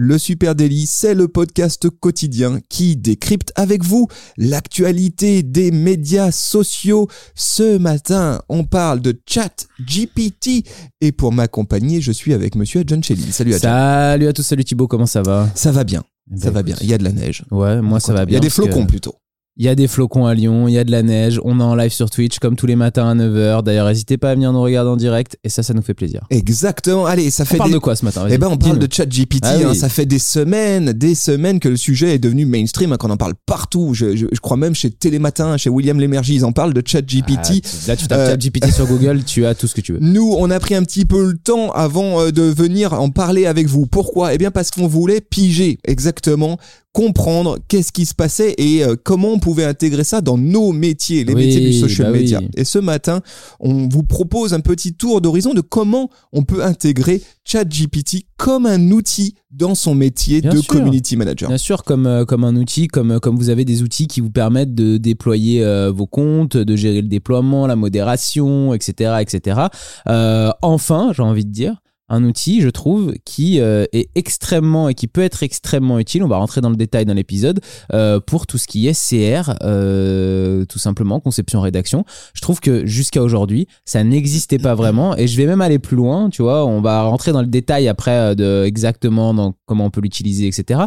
Le Super Daily, c'est le podcast quotidien qui décrypte avec vous l'actualité des médias sociaux. Ce matin, on parle de chat GPT et pour m'accompagner, je suis avec monsieur John Shelley. Salut à Salut à tous, salut Thibaut, comment ça va? Ça va bien. Eh Ça ben, va bien. Il y a de la neige. Ouais, moi ça va Il y bien. a des que flocons plutôt. Il y a des flocons à Lyon, il y a de la neige, on est en live sur Twitch comme tous les matins à 9h. D'ailleurs, n'hésitez pas à venir nous regarder en direct et ça, ça nous fait plaisir. Exactement. Allez, ça On fait parle des... de quoi ce matin? Eh ben, on parle de ChatGPT. Ah oui. hein. Ça fait des semaines, des semaines que le sujet est devenu mainstream, hein, qu'on en parle partout. Je, je, je crois même chez Télématin, chez William Lémergie, ils en parlent de Ah, ChatGPT. tu- là, tu tapes Euh, ChatGPT sur Google, tu as tout ce que tu veux. Nous, on a pris un petit peu le temps avant euh, de venir en parler avec vous. Pourquoi? Eh bien, parce qu'on voulait piger exactement, comprendre qu'est-ce qui se passait et euh, comment on pouvait intégrer ça dans nos métiers, les Oui, métiers du social bah oui. media. Et ce matin, on vous propose un petit tour d'horizon de comment on peut intégrer ChatGPT comme un outil dans son métier Bien de sûr. community manager. Bien sûr, comme, euh, comme un outil, comme, euh, comme vous avez des outils qui vous permettent de déployer euh, vos comptes, de gérer le déploiement, la modération, etc. etc. Euh, enfin, j'ai envie de dire, un outil, je trouve, qui euh, est extrêmement et qui peut être extrêmement utile, on va rentrer dans le détail dans l'épisode, euh, pour tout ce qui est CR, euh, tout simplement, conception rédaction. Je trouve que jusqu'à aujourd'hui, ça n'existait pas vraiment et je vais même aller plus loin, tu vois, on va rentrer dans le détail après euh, de exactement dans comment on peut l'utiliser, etc.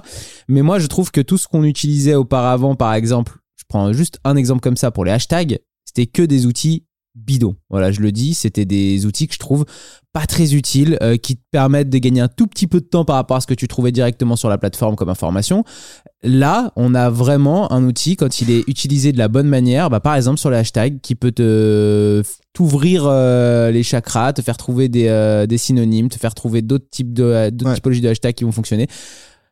Mais moi, je trouve que tout ce qu'on utilisait auparavant, par exemple, je prends juste un exemple comme ça pour les hashtags, c'était que des outils bidons. Voilà, je le dis, c'était des outils que je trouve pas très utiles, euh, qui te permettent de gagner un tout petit peu de temps par rapport à ce que tu trouvais directement sur la plateforme comme information. Là, on a vraiment un outil quand il est utilisé de la bonne manière, bah, par exemple sur les hashtags, qui peut te t'ouvrir euh, les chakras, te faire trouver des, euh, des synonymes, te faire trouver d'autres types de Ouais. typologies de hashtags qui vont fonctionner.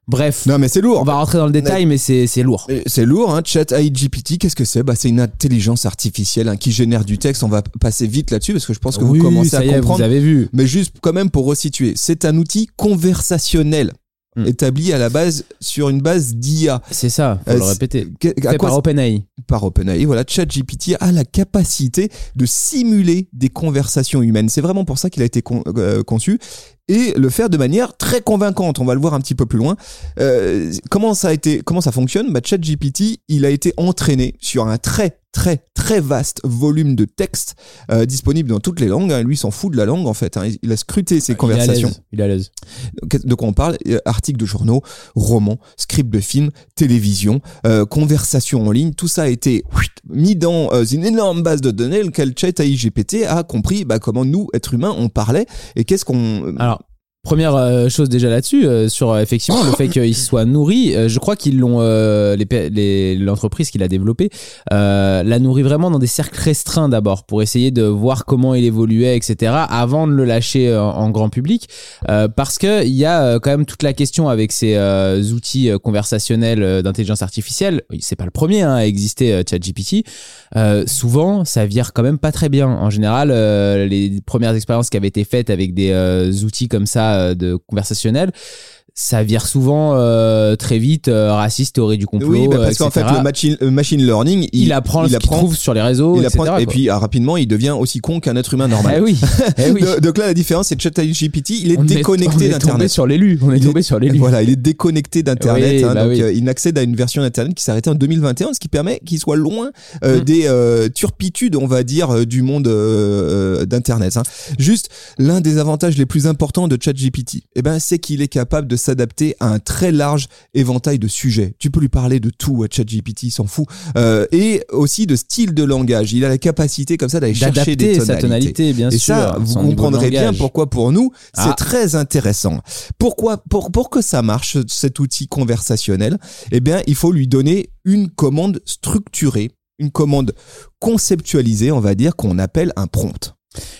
Bref, Non, mais c'est lourd. on va rentrer dans le détail, mais c'est c'est lourd. C'est lourd, hein. Chat GPT, qu'est-ce que c'est? Bah, C'est une intelligence artificielle hein, qui génère du texte. On va passer vite là-dessus parce que je pense que oui, vous commencez ça à y est, comprendre. vous avez vu. Mais juste quand même pour resituer, c'est un outil conversationnel Hmm. établi à la base sur une base d'IA. C'est ça, faut Euh, le c'est- répéter. À quoi par OpenAI. par OpenAI, voilà, ChatGPT a la capacité de simuler des conversations humaines. C'est vraiment pour ça qu'il a été con- euh, conçu et le faire de manière très convaincante. On va le voir un petit peu plus loin. Euh, comment ça a été, comment ça fonctionne? Bah, ChatGPT, il a été entraîné sur un très très très vaste volume de texte euh, disponible dans toutes les langues. hein. Lui, s'en fout de la langue en fait. hein. Il a scruté ses conversations. Il est à l'aise. De quoi on parle Euh, Articles de journaux, romans, scripts de films, télévision, euh, conversations en ligne, tout ça a été mis dans euh, une énorme base de données, lequel ChatGPT a compris bah, comment nous, êtres humains, on parlait et qu'est-ce qu'on... Alors, première euh, chose déjà là-dessus, euh, sur euh, effectivement le fait qu'il soit nourri, euh, je crois qu'ils l'ont, l'entreprise qui l'a développé, l'a nourri vraiment dans des cercles restreints d'abord pour essayer de voir comment il évoluait, etc. avant de le lâcher euh, en grand public. Parce que il y a quand même toute la question avec ces outils conversationnels d'intelligence artificielle. C'est pas le premier hein, à exister, ChatGPT. Euh, souvent, ça vire quand même pas très bien. En général, les premières expériences qui avaient été faites avec des outils comme ça euh, de conversationnel, ça vire souvent euh, très vite euh, raciste, théorie du complot, oui, bah, euh, parce qu'en fait, le machine, le machine learning, il, il, apprend ce qu'il trouve sur les réseaux, il etc., apprend- et puis ah, rapidement, il devient aussi con qu'un être humain normal. Eh oui, eh oui. Donc là, la différence, c'est que ChatGPT, il est On on déconnecté est tombé d'Internet. sur l'élu. On est Il tombé sur l'élu. Voilà, il est déconnecté d'Internet. Oui, hein, bah donc oui. euh, il n'accède à une version d'Internet qui s'est arrêtée en 2021, ce qui permet qu'il soit loin euh, Mm. des euh, turpitudes, on va dire, euh, du monde euh, euh, d'Internet. hein. Juste, l'un des avantages les plus importants de ChatGPT, eh ben, c'est qu'il est capable de s'adapter à un très large éventail de sujets. Tu peux lui parler de tout à ChatGPT, il s'en fout. Euh, et aussi de style de langage. Il a la capacité comme ça d'aller chercher des D'adapter tonalités. sa tonalité, bien Et sûr. ça, vous comprendrez bien pourquoi pour nous, c'est Ah. très intéressant. Pourquoi, pour, pour que ça marche, cet outil conversationnel, eh bien, il faut lui donner une commande structurée, une commande conceptualisée, on va dire, qu'on appelle un prompt.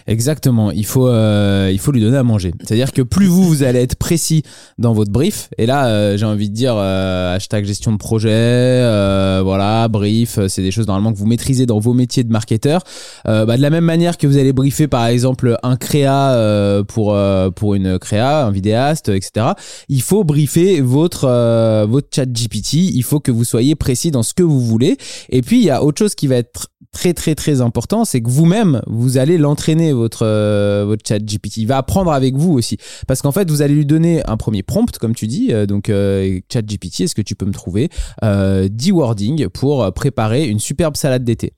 Exactement. Il faut, euh, il faut lui donner à manger. C'est-à-dire que plus vous, vous allez être précis dans votre brief, et là, euh, j'ai envie de dire euh, hashtag gestion de projet, euh, voilà, brief, c'est des choses normalement que vous maîtrisez dans vos métiers de marketeur. Euh, bah, de la même manière que vous allez briefer, par exemple, un créa euh, pour pour une créa, un vidéaste, etc. Il faut briefer votre votre chat GPT. Il faut que vous soyez précis dans ce que vous voulez. Et puis, il y a autre chose qui va être très très très important, c'est que vous-même, vous allez l'entraîner votre euh, votre chat GPT. Il va apprendre avec vous aussi, parce qu'en fait, vous allez lui donner un premier prompt, comme tu dis. euh, donc, euh, chat GPT, est-ce que tu peux me trouver euh, 10 wordings pour préparer une superbe salade d'été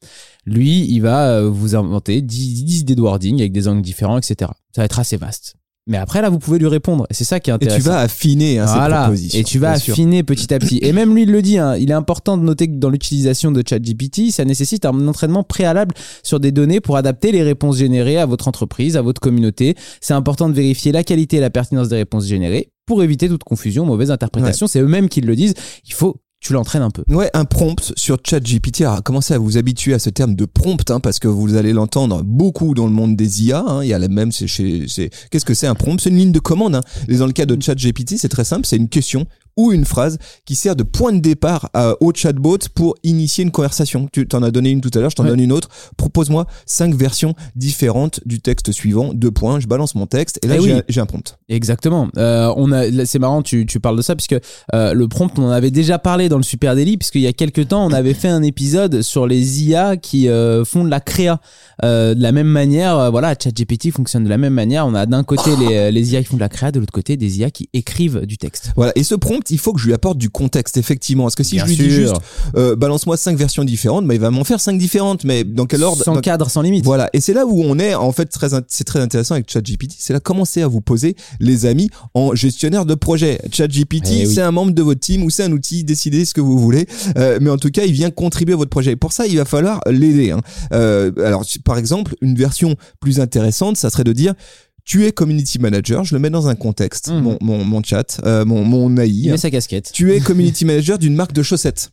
Lui, il va euh, vous inventer 10, 10 idées de wording avec des angles différents, etc. Ça va être assez vaste. Mais après, là, vous pouvez lui répondre. Et c'est ça qui est Et intéressant. tu vas affiner hein, Voilà. ces propositions. Et tu vas sûr. affiner petit à petit. Et même lui, il le dit, hein, il est important de noter que dans l'utilisation de ChatGPT, ça nécessite un entraînement préalable sur des données pour adapter les réponses générées à votre entreprise, à votre communauté. C'est important de vérifier la qualité et la pertinence des réponses générées pour éviter toute confusion, mauvaise interprétation. C'est eux-mêmes qui le disent. Il faut, tu l'entraînes un peu. Ouais, un prompt sur ChatGPT. Alors, commencez à vous habituer à ce terme de prompt, hein, parce que vous allez l'entendre beaucoup dans le monde des IA. hein. Il y a la même, c'est chez, c'est, qu'est-ce que c'est un prompt? C'est une ligne de commande. Hein. Et dans le cas de ChatGPT, c'est très simple. C'est une question ou une phrase qui sert de point de départ à- au chatbot pour initier une conversation. Tu t'en as donné une tout à l'heure, je t'en Ouais. donne une autre. Propose-moi cinq versions différentes du texte suivant. Deux points. Je balance mon texte et là Eh j'ai, oui. un- prompt. Exactement. Euh, on a, c'est marrant, tu, tu parles de ça puisque euh, le prompt, on en avait déjà parlé dans le Super Daily puisqu'il y a quelques temps, on avait fait un épisode sur les IA qui euh, font de la créa de la même manière. voilà, ChatGPT fonctionne de la même manière. On a d'un côté les, les IA qui font de la créa, de l'autre côté des IA qui écrivent du texte. Voilà. Et ce prompt, il faut que je lui apporte du contexte, effectivement. Parce que si Bien je lui dis juste, euh, balance-moi cinq versions différentes, bah, il va m'en faire cinq différentes. Mais dans quel ordre sans dans- cadre, sans limite. Voilà, et c'est là où on est en fait très c'est très intéressant avec ChatGPT, c'est là commencer à vous poser les amis en gestionnaire de projet. ChatGPT, Eh oui. c'est un membre de votre team ou c'est un outil, décidez ce que vous voulez, Euh, mais en tout cas, il vient contribuer à votre projet. Pour ça, il va falloir l'aider. hein. Euh, alors, par exemple, une version plus intéressante, ça serait de dire tu es community manager, je le mets dans un contexte, Mhm. mon, mon, mon chat, euh, mon, mon AI. Il hein. met sa casquette. Tu es community manager d'une marque de chaussettes.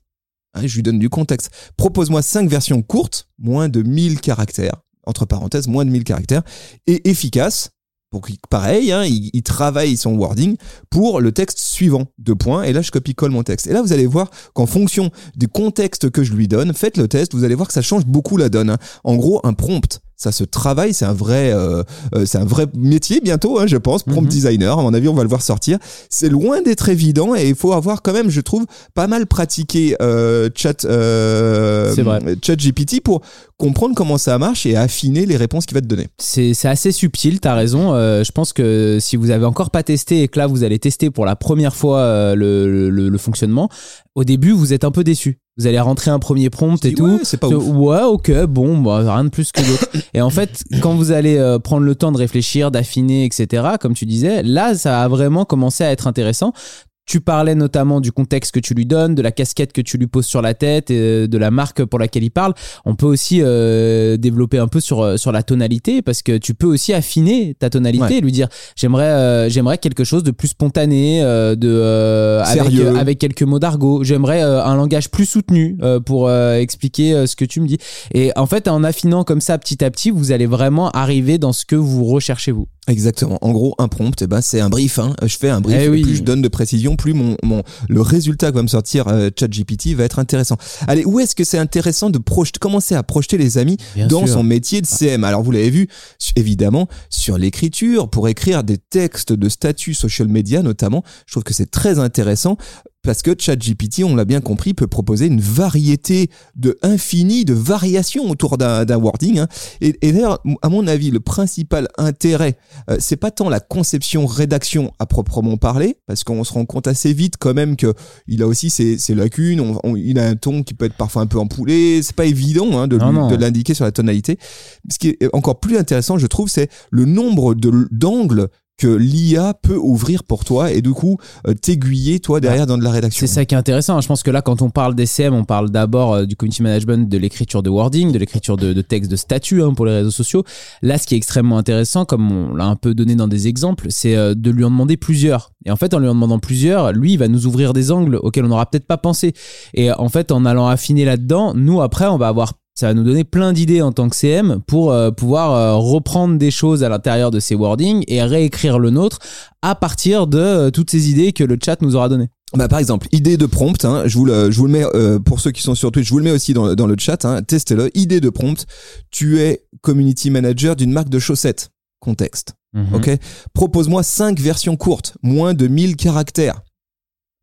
Hein, je lui donne du contexte. Propose-moi cinq versions courtes, moins de 1000 caractères, entre parenthèses, moins de 1000 caractères, et efficaces. Pour qu'il, pareil, hein, il, il travaille son wording pour le texte suivant, deux points, et là je copie-colle mon texte. Et là vous allez voir qu'en fonction du contexte que je lui donne, faites le test, vous allez voir que ça change beaucoup la donne. hein. En gros, un prompt, ça se travaille, c'est un vrai, euh, euh, c'est un vrai métier bientôt, hein, je pense, prompt Mhm. designer. À mon avis, on va le voir sortir. C'est loin d'être évident et il faut avoir quand même, je trouve, pas mal pratiqué euh, chat, euh, chat GPT pour comprendre comment ça marche et affiner les réponses qu'il va te donner. C'est c'est assez subtil, t'as raison. Euh, je pense que si vous avez encore pas testé et que là vous allez tester pour la première fois euh, le, le- le fonctionnement, au début vous êtes un peu déçu. Vous allez rentrer un premier prompt et dis, tout. ouais, c'est pas ouf. Ouais, ok, bon, bah, rien de plus que d'autres. et en fait, quand vous allez euh, prendre le temps de réfléchir, d'affiner, etc., comme tu disais, là, ça a vraiment commencé à être intéressant. Tu parlais notamment du contexte que tu lui donnes, de la casquette que tu lui poses sur la tête, et de la marque pour laquelle il parle. On peut aussi euh, développer un peu sur euh, sur la tonalité parce que tu peux aussi affiner ta tonalité Ouais. et lui dire j'aimerais euh, j'aimerais quelque chose de plus spontané, euh, de euh, avec avec quelques mots d'argot. J'aimerais euh, un langage plus soutenu euh, pour euh, expliquer euh, ce que tu me dis. Et en fait, en affinant comme ça petit à petit, vous allez vraiment arriver dans ce que vous recherchez vous. Exactement. En gros, un prompt, eh ben, c'est un brief. Hein. Je fais un brief. Eh et. Plus je donne de précision, plus mon, mon, le résultat que va me sortir euh, ChatGPT va être intéressant. Allez, où est-ce que c'est intéressant de projeter, commencer à projeter les amis Bien dans sûr. son métier de CM Alors, vous l'avez vu, évidemment, sur l'écriture, pour écrire des textes de statut social media notamment. Je trouve que c'est très intéressant. Parce que ChatGPT, on l'a bien compris, peut proposer une variété de infini de variations autour d'un wording. hein. Et, et d'ailleurs, à mon avis, le principal intérêt euh, c'est pas tant la conception rédaction à proprement parler parce qu'on se rend compte assez vite quand même que il a aussi ses, ses lacunes on- on- il a un ton qui peut être parfois un peu empoulé c'est pas évident hein, de, de l'indiquer sur la tonalité ce qui est encore plus intéressant je trouve c'est le nombre d'angles que l'IA peut ouvrir pour toi et du coup euh, t'aiguiller toi derrière dans de la rédaction C'est ça qui est intéressant. Je pense que là, quand on parle d'SCM, on parle d'abord euh, du community management, de l'écriture de wording, de l'écriture de, de textes de statut hein, pour les réseaux sociaux. Là, ce qui est extrêmement intéressant, comme on l'a un peu donné dans des exemples, c'est euh, de lui en demander plusieurs. Et en fait, en lui en demandant plusieurs, lui, il va nous ouvrir des angles auxquels on n'aura peut-être pas pensé. Et en fait, en allant affiner là-dedans, nous, après, on va avoir ça va nous donner plein d'idées en tant que CM pour euh, pouvoir euh, reprendre des choses à l'intérieur de ces wordings et réécrire le nôtre à partir de euh, toutes ces idées que le chat nous aura données. Bah, par exemple, idée de prompt, hein, je, vous le, je vous le mets euh, pour ceux qui sont sur Twitch, je vous le mets aussi dans, dans le chat, hein, testez-le. Idée de prompt, tu es community manager d'une marque de chaussettes. Contexte. Mhm. Ok? Propose-moi cinq versions courtes, moins de 1000 caractères.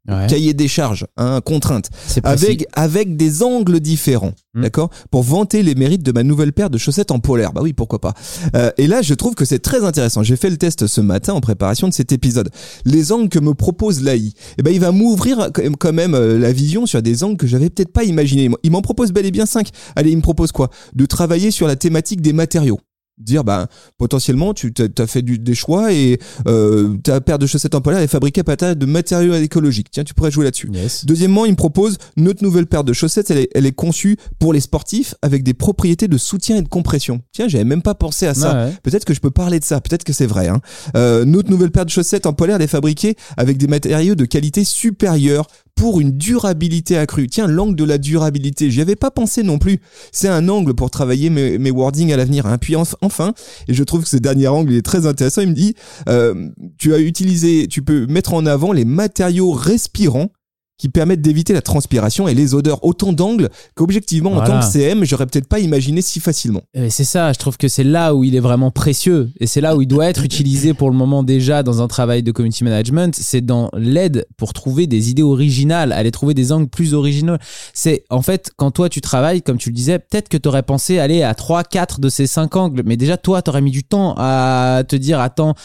Ouais. Cahier des charges, hein, contrainte. Avec, avec des angles différents, Mm. d'accord Pour vanter les mérites de ma nouvelle paire de chaussettes en polaire. Bah oui, pourquoi pas. Euh, et là, je trouve que c'est très intéressant. J'ai fait le test ce matin en préparation de cet épisode. Les angles que me propose l'AI, eh ben, il va m'ouvrir quand même- euh, la vision sur des angles que j'avais peut-être pas imaginé. Il m'en propose bel et bien cinq. Allez, il me propose quoi? De travailler sur la thématique des matériaux. Dire, bah, potentiellement, tu as fait du, des choix et euh, ta paire de chaussettes en polaire est fabriquée à partir de matériaux écologiques. Tiens, tu pourrais jouer là-dessus. Yes. Deuxièmement, il me propose notre nouvelle paire de chaussettes. Elle est, elle est conçue pour les sportifs avec des propriétés de soutien et de compression. Tiens, j'avais même pas pensé à ça. Ouais. Peut-être que je peux parler de ça. Peut-être que c'est vrai. Hein. Euh, notre nouvelle paire de chaussettes en polaire elle est fabriquée avec des matériaux de qualité supérieure pour une durabilité accrue. Tiens, l'angle de la durabilité, j'y avais pas pensé non plus. C'est un angle pour travailler mes, mes wordings à l'avenir. Hein. Puis enf- enfin, et je trouve que ce dernier angle est très intéressant, il me dit, euh, tu as utilisé, tu peux mettre en avant les matériaux respirants qui permettent d'éviter la transpiration et les odeurs. Autant d'angles qu'objectivement, en tant que CM, j'aurais peut-être pas imaginé si facilement. Et c'est ça, je trouve que c'est là où il est vraiment précieux et c'est là où il doit être utilisé pour le moment déjà dans un travail de community management, c'est dans l'aide pour trouver des idées originales, aller trouver des angles plus originaux. C'est en fait quand toi tu travailles comme tu le disais, peut-être que tu aurais pensé aller à 3 4 de ces 5 angles, mais déjà toi tu aurais mis du temps à te dire attends,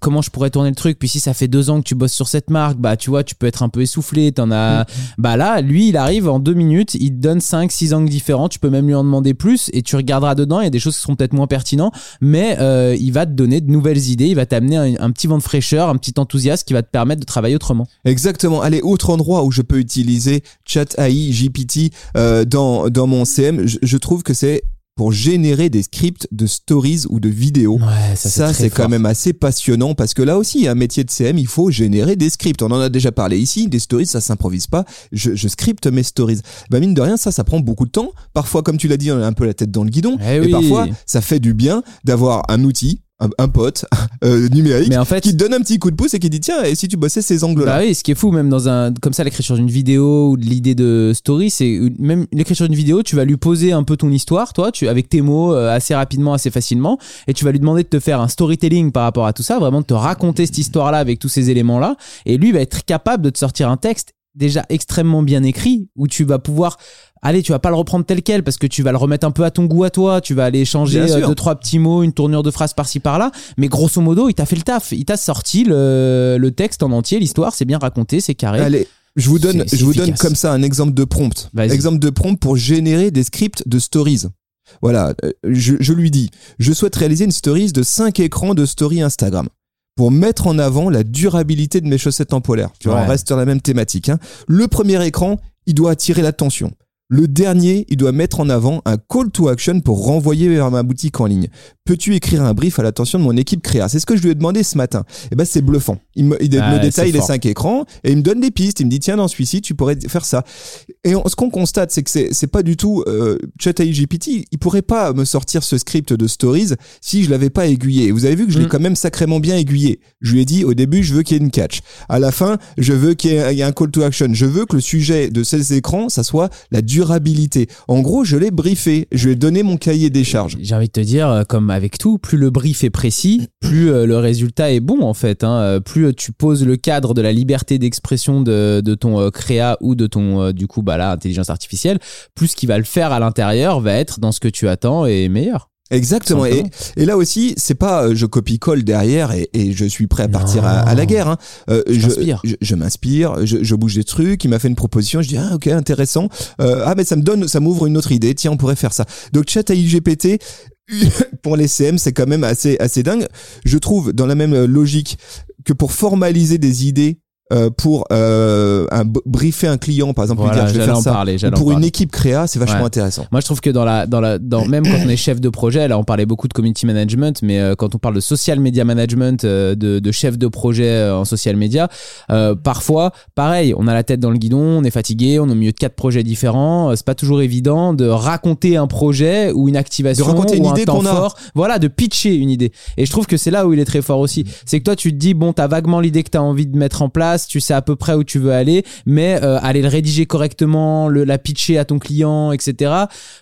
comment je pourrais tourner le truc puis si ça fait deux ans que tu bosses sur cette marque, bah tu vois, tu peux être un peu essoufflé, t'en as bah là, lui, il arrive en deux minutes, il te donne 5, 6 angles différents, tu peux même lui en demander plus et tu regarderas dedans, il y a des choses qui seront peut-être moins pertinents, mais euh, il va te donner de nouvelles idées, il va t'amener un, un petit vent de fraîcheur, un petit enthousiasme qui va te permettre de travailler autrement. Exactement. Allez, autre endroit où je peux utiliser Chat AI, GPT euh, dans, dans mon CM, je, je trouve que c'est pour générer des scripts de stories ou de vidéos. Ouais, Ça, c'est quand même assez passionnant parce que là aussi, un métier de CM, il faut générer des scripts. On en a déjà parlé ici. Des stories, ça s'improvise pas. Je, je scripte mes stories. Bah, mine de rien, ça, ça prend beaucoup de temps. Parfois, comme tu l'as dit, on a un peu la tête dans le guidon. Eh et oui. parfois, ça fait du bien d'avoir un outil, un, un pote euh, numérique Mais en fait, qui te donne un petit coup de pouce et qui dit, tiens, et si tu bossais ces angles-là? Bah oui, ce qui est fou, même dans un, comme ça, l'écriture d'une vidéo ou de l'idée de story, c'est même l'écriture d'une vidéo, tu vas lui poser un peu ton histoire, toi, tu, avec tes mots, euh, assez rapidement, assez facilement, et tu vas lui demander de te faire un storytelling par rapport à tout ça, vraiment de te raconter cette histoire-là avec tous ces éléments-là, et lui va être capable de te sortir un texte déjà extrêmement bien écrit, où tu vas pouvoir Allez, tu vas pas le reprendre tel quel parce que tu vas le remettre un peu à ton goût à toi. Tu vas aller changer euh, deux trois petits mots, une tournure de phrase par-ci par-là. Mais grosso modo, il t'a fait le taf. Il t'a sorti le, le texte en entier, l'histoire. C'est bien raconté, c'est carré. Allez, je vous donne, je vous donne comme ça un exemple de prompt. Exemple de prompt pour générer des scripts de stories. Voilà, euh, je, je lui dis, je souhaite réaliser une stories de 5 écrans de story Instagram pour mettre en avant la durabilité de mes chaussettes en polaire. Tu vois, Ouais. on reste sur la même thématique. hein. Le premier écran, il doit attirer l'attention. Le dernier, il doit mettre en avant un call to action pour renvoyer vers ma boutique en ligne. Peux-tu écrire un brief à l'attention de mon équipe créa? C'est ce que je lui ai demandé ce matin. Et ben c'est bluffant. Il me, il me détaille les cinq écrans et il me donne des pistes. Il me dit tiens dans celui-ci tu pourrais faire ça. Et on- ce qu'on constate c'est que c'est pas du tout euh, Chat AI GPT. Il pourrait pas me sortir ce script de stories si je l'avais pas aiguillé. Vous avez vu que je l'ai Mm. quand même sacrément bien aiguillé. Je lui ai dit au début je veux qu'il y ait une catch. À la fin je veux qu'il y ait il y ait un call to action. Je veux que le sujet de ces écrans ça soit la durabilité. En gros je l'ai briefé. Je lui ai donné mon cahier des charges. J'ai envie de te dire, euh, comme avec tout, plus le brief est précis, plus euh, le résultat est bon en fait. hein. Euh, Plus euh, tu poses le cadre de la liberté d'expression de, de ton créa ou de ton du coup bah là intelligence artificielle, plus ce qui va le faire à l'intérieur va être dans ce que tu attends et meilleur. Exactement. Et, là aussi, c'est pas euh, je copie-colle derrière et, et je suis prêt à partir à, à la guerre. Hein. Euh, je t'inspires. je, je m'inspire, je, je bouge des trucs. Il m'a fait une proposition. Je dis ah ok intéressant. Euh, ah mais ça me donne, ça m'ouvre une autre idée. Tiens, on pourrait faire ça. Donc chat AI GPT pour les CM, c'est quand même assez assez dingue. Je trouve dans la même logique que pour formaliser des idées euh, pour euh, un, briefer un client, par exemple, lui Voilà, dire je vais j'allais faire en ça, parler, ou j'allais en pour une parler. équipe créa, c'est vachement Ouais. intéressant. Moi, je trouve que dans la, dans la, dans, même quand on est chef de projet, là, on parlait beaucoup de community management, mais euh, quand on parle de social media management, euh, de, de chef de projet en social media, euh, parfois, pareil, on a la tête dans le guidon, on est fatigué, on est au milieu de quatre projets différents. C'est pas toujours évident de raconter un projet ou une activation De raconter une ou idée qu'on a. fort. Voilà, de pitcher une idée. Et je trouve que c'est là où il est très fort aussi. C'est que toi, tu te dis, bon, t'as vaguement l'idée que t'as envie de mettre en place, tu sais à peu près où tu veux aller, mais euh, aller le rédiger correctement, le, la pitcher à ton client, etc.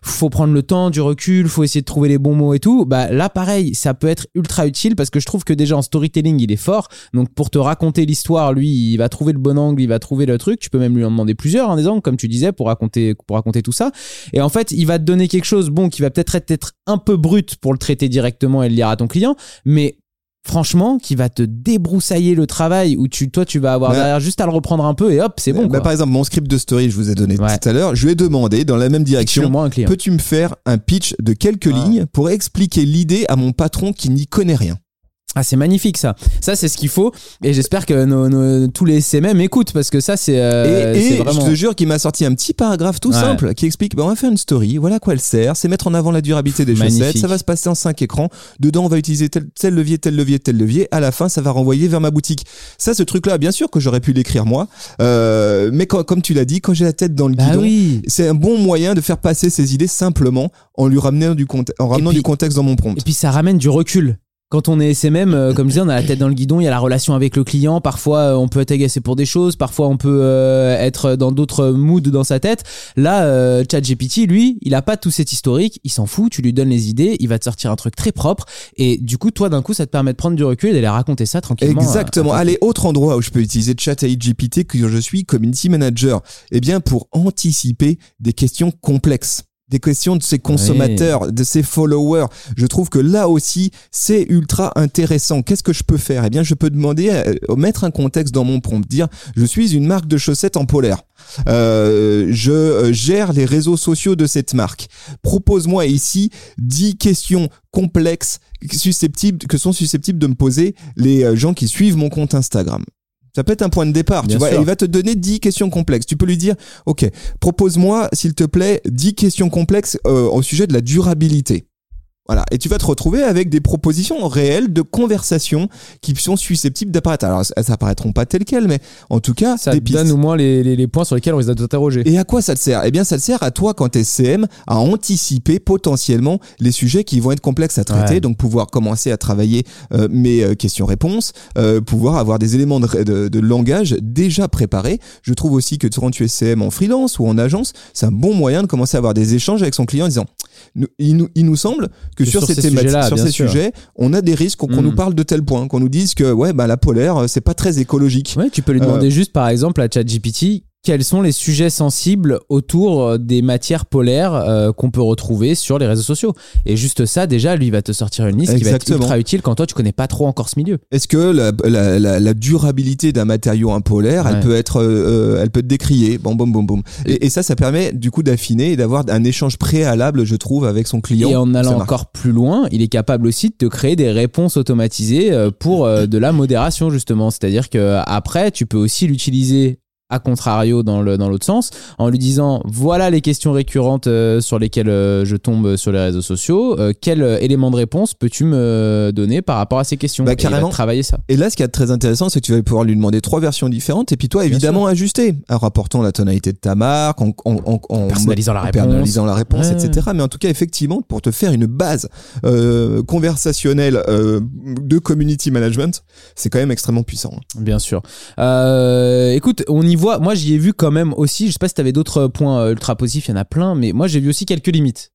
Faut prendre le temps, du recul, faut essayer de trouver les bons mots et tout. Bah là, pareil, ça peut être ultra utile parce que je trouve que déjà en storytelling, il est fort. Donc pour te raconter l'histoire, lui, il va trouver le bon angle, il va trouver le truc. Tu peux même lui en demander plusieurs, hein, des angles, comme tu disais, pour raconter, pour raconter tout ça. Et en fait, il va te donner quelque chose, bon, qui va peut-être être, être un peu brut pour le traiter directement et le lire à ton client, mais franchement, qui va te débroussailler le travail où tu, toi, tu vas avoir Ouais. derrière juste à le reprendre un peu et hop, c'est bon. Bah, quoi. par exemple, mon script de story, je vous ai donné Ouais. tout à l'heure, je lui ai demandé dans la même direction. Peux-tu me faire un pitch de quelques Ah. lignes pour expliquer l'idée à mon patron qui n'y connaît rien? Ah, c'est magnifique ça. Ça, c'est ce qu'il faut. Et j'espère que nos, nos- tous les SMM écoutent parce que ça, c'est euh, Et, et c'est vraiment. je te jure qu'il m'a sorti un petit paragraphe tout Ouais. simple qui explique bah, on va faire une story, voilà quoi elle sert, c'est mettre en avant la durabilité des Magnifique. chaussettes, ça va se passer en cinq écrans, dedans on va utiliser tel, tel levier, tel levier, tel levier, à la fin ça va renvoyer vers ma boutique. Ça, ce truc-là, bien sûr que j'aurais pu l'écrire moi, euh, mais quand- comme tu l'as dit, quand j'ai la tête dans le Bah guidon, oui. c'est un bon moyen de faire passer ses idées simplement en lui ramenant du, en ramenant puis- du contexte dans mon prompt. Et puis ça ramène du recul. Quand on est SMM, euh, comme je disais, on a la tête dans le guidon, il y a la relation avec le client. Parfois, euh, on peut être agacé pour des choses, parfois on peut euh, être dans d'autres moods dans sa tête. Là, euh, ChatGPT, lui, il a pas tout cet historique, il s'en fout. Tu lui donnes les idées, il va te sortir un truc très propre. Et du coup, toi, d'un coup, ça te permet de prendre du recul et d'aller raconter ça tranquillement. Exactement. euh, à- Allez, autre endroit où je peux utiliser Chat AI GPT que je suis community manager. Eh bien, pour anticiper des questions complexes. Des questions de ses consommateurs, de ses followers. Je trouve que là aussi, c'est ultra intéressant. Qu'est-ce que je peux faire? Eh bien, je peux demander, euh, mettre un contexte dans mon prompt, dire, je suis une marque de chaussettes en polaire. Euh, je euh, gère les réseaux sociaux de cette marque. Propose-moi ici 10 questions complexes susceptibles, que sont susceptibles de me poser les gens qui suivent mon compte Instagram. Ça peut être un point de départ, Bien tu vois. Et il va te donner 10 questions complexes. Tu peux lui dire, OK, propose-moi, s'il te plaît, 10 questions complexes euh, au sujet de la durabilité. Voilà. Et tu vas te retrouver avec des propositions réelles de conversation qui sont susceptibles d'apparaître. Alors, elles apparaîtront pas telles quelles, mais en tout cas, Ça des pistes. donne au moins les, les, les points sur lesquels on risque d'interroger. Et à quoi ça te sert? Eh bien, ça te sert à toi, quand t'es CM, à anticiper potentiellement les sujets qui vont être complexes à traiter. Ouais. Donc, pouvoir commencer à travailler euh, mes euh, questions-réponses, euh, pouvoir avoir des éléments de, de- de langage déjà préparés. Je trouve aussi que quand tu es CM en freelance ou en agence, c'est un bon moyen de commencer à avoir des échanges avec son client en disant il, nous, il nous semble que sur, sur ces ces thématiques, sujets-là, sur ces sûr. sujets, on a des risques qu'on Mm. nous parle de tel point, qu'on nous dise que ouais, bah, la polaire, euh, c'est pas très écologique. Ouais, tu peux lui demander juste, par exemple, à ChatGPT, quels sont les sujets sensibles autour euh, des matières polaires euh, qu'on peut retrouver sur les réseaux sociaux. Et juste ça, déjà, lui va te sortir une liste qui va être ultra utile quand toi, tu connais pas trop encore ce milieu. Est-ce que la, la, la, la durabilité d'un matériau impolaire, Ouais. elle peut être, euh, elle peut être décriée, bon, boum, boum, boum. Et, et ça, ça permet du coup d'affiner et d'avoir un échange préalable, je trouve, avec son client. Et en allant encore plus loin, il est capable aussi de te créer des réponses automatisées pour euh, de la modération justement. C'est-à-dire que après, tu peux aussi l'utiliser à contrario dans le dans l'autre sens en lui disant voilà les questions récurrentes euh, sur lesquelles euh, je tombe sur les réseaux sociaux euh, quel euh, élément de réponse peux-tu me donner par rapport à ces questions? Bah, Et il va carrément. travailler ça Et là, ce qui est très intéressant, c'est que tu vas pouvoir lui demander trois versions différentes et puis toi, évidemment, ajuster en rapportant la tonalité de ta marque, en, en, en, en- personnalisant la personnalisant la réponse, Ouais. etc. Mais en tout cas, effectivement, pour te faire une base euh, conversationnelle euh, de community management, c'est quand même extrêmement puissant. Bien sûr. Euh, écoute, on y Moi, j'y ai vu quand même aussi. Je sais pas si t'avais d'autres points euh, ultra positifs. Il y en a plein, mais moi, j'ai vu aussi quelques limites.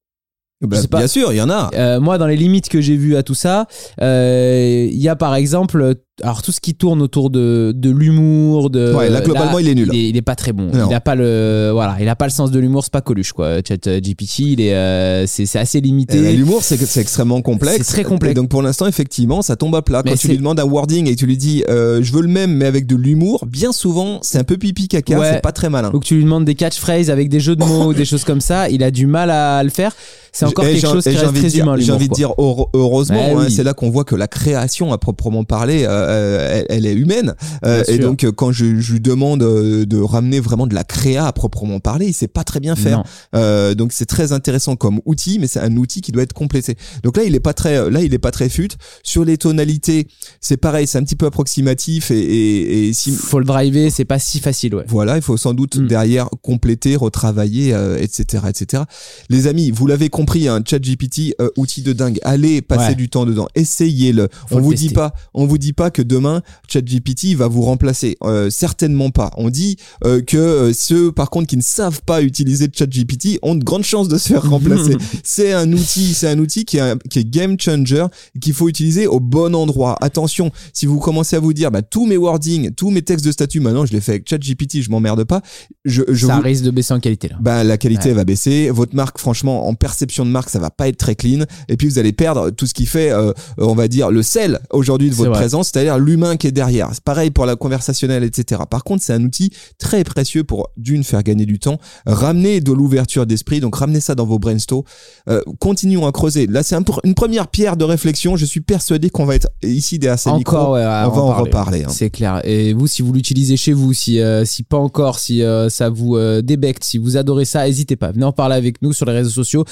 Bah, pas. bien sûr, il y en a. Euh, moi, dans les limites que j'ai vues à tout ça, euh, il y a par exemple, alors tout ce qui tourne autour de, de l'humour, de Ouais, là, globalement, il est nul. Il est, il est pas très bon. Non. Il a pas le, voilà, il a pas le sens de l'humour. C'est pas Coluche quoi. Chat GPT, il est, euh, c'est assez limité. Eh ben, L'humour, c'est c'est extrêmement complexe. C'est très complexe. Et donc pour l'instant, effectivement, ça tombe à plat. Mais Quand tu lui demandes un wording et tu lui dis, euh, je veux le même mais avec de l'humour, bien souvent, c'est un peu pipi caca. Ouais. C'est pas très malin. Ou que tu lui demandes des catchphrases avec des jeux de mots, ou des choses comme ça, il a du mal à le faire. C'est encore Et quelque chose qui reste très dire- humain. J'ai envie de dire heure- heureusement, Ouais, hein, c'est là qu'on voit que la création à proprement parler, euh, elle, elle est humaine. Euh, et sûr. donc, euh, quand je, je lui demande euh, de ramener vraiment de la créa à proprement parler, il sait pas très bien faire. Euh, donc, c'est très intéressant comme outil, mais c'est un outil qui doit être complété. Donc là, il est pas très, là, il est pas très fut. Sur les tonalités, c'est pareil, c'est un petit peu approximatif et, et, et si, Faut le driver, c'est pas si facile, ouais. voilà, il faut sans doute Mm. derrière compléter, retravailler, euh, etc., etc. Les amis, vous l'avez compris, un chat GPT, euh, outil de dingue. Allez passer Ouais. du temps dedans, essayez-le. On le vous tester. dit pas, on vous dit pas que demain chat GPT va vous remplacer. Euh, certainement pas. On dit euh, que euh, ceux, par contre, qui ne savent pas utiliser chat GPT ont de grandes chances de se faire remplacer. c'est un outil, c'est un outil qui est, un- qui est game changer qu'il faut utiliser au bon endroit. Attention, si vous commencez à vous dire, bah, tous mes wordings, tous mes textes de statut, maintenant, je les fais avec ChatGPT, je m'emmerde pas. Je, je ça vous- risque de baisser en qualité là. bah, la qualité Ouais. va baisser. Votre marque, franchement, en perception de marque, ça va pas être très clean. Et puis, vous allez perdre tout ce qui fait, euh, on va dire, le sel aujourd'hui de votre vrai. présence, c'est-à-dire l'humain qui est derrière. C'est pareil pour la conversationnelle, etc. Par contre, c'est un outil très précieux pour, d'une, faire gagner du temps, ramener de l'ouverture d'esprit. Donc, ramenez ça dans vos brainstorms. Euh, continuons à creuser. Là, c'est un une première pierre de réflexion. Je suis persuadé qu'on va être ici derrière ces micros. Encore, ouais, on va en reparler. hein. C'est clair. Et vous, si vous l'utilisez chez vous, si, euh, si pas encore, si euh, ça vous débecte, si vous adorez ça, n'hésitez pas. Venez en parler avec nous sur les réseaux sociaux.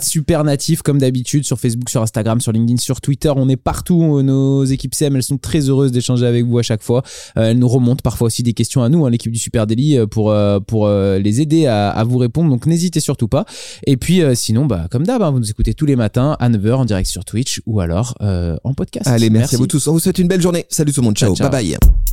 super natif comme d'habitude sur Facebook, sur Instagram, sur LinkedIn, sur Twitter. On est partout. Nos équipes CM, elles sont très heureuses d'échanger avec vous à chaque fois. Euh, elles nous remontent parfois aussi des questions à nous, hein, l'équipe du Super Daily, euh, pour, euh, pour les aider à, à vous répondre. Donc n'hésitez surtout pas. Et puis sinon, bah, comme d'hab, hein, vous nous écoutez tous les matins à 9h en direct sur Twitch ou alors en podcast. Allez, merci, à vous tous. On vous souhaite une belle journée. Salut tout le monde. Ciao. Ciao, ciao. Bye bye.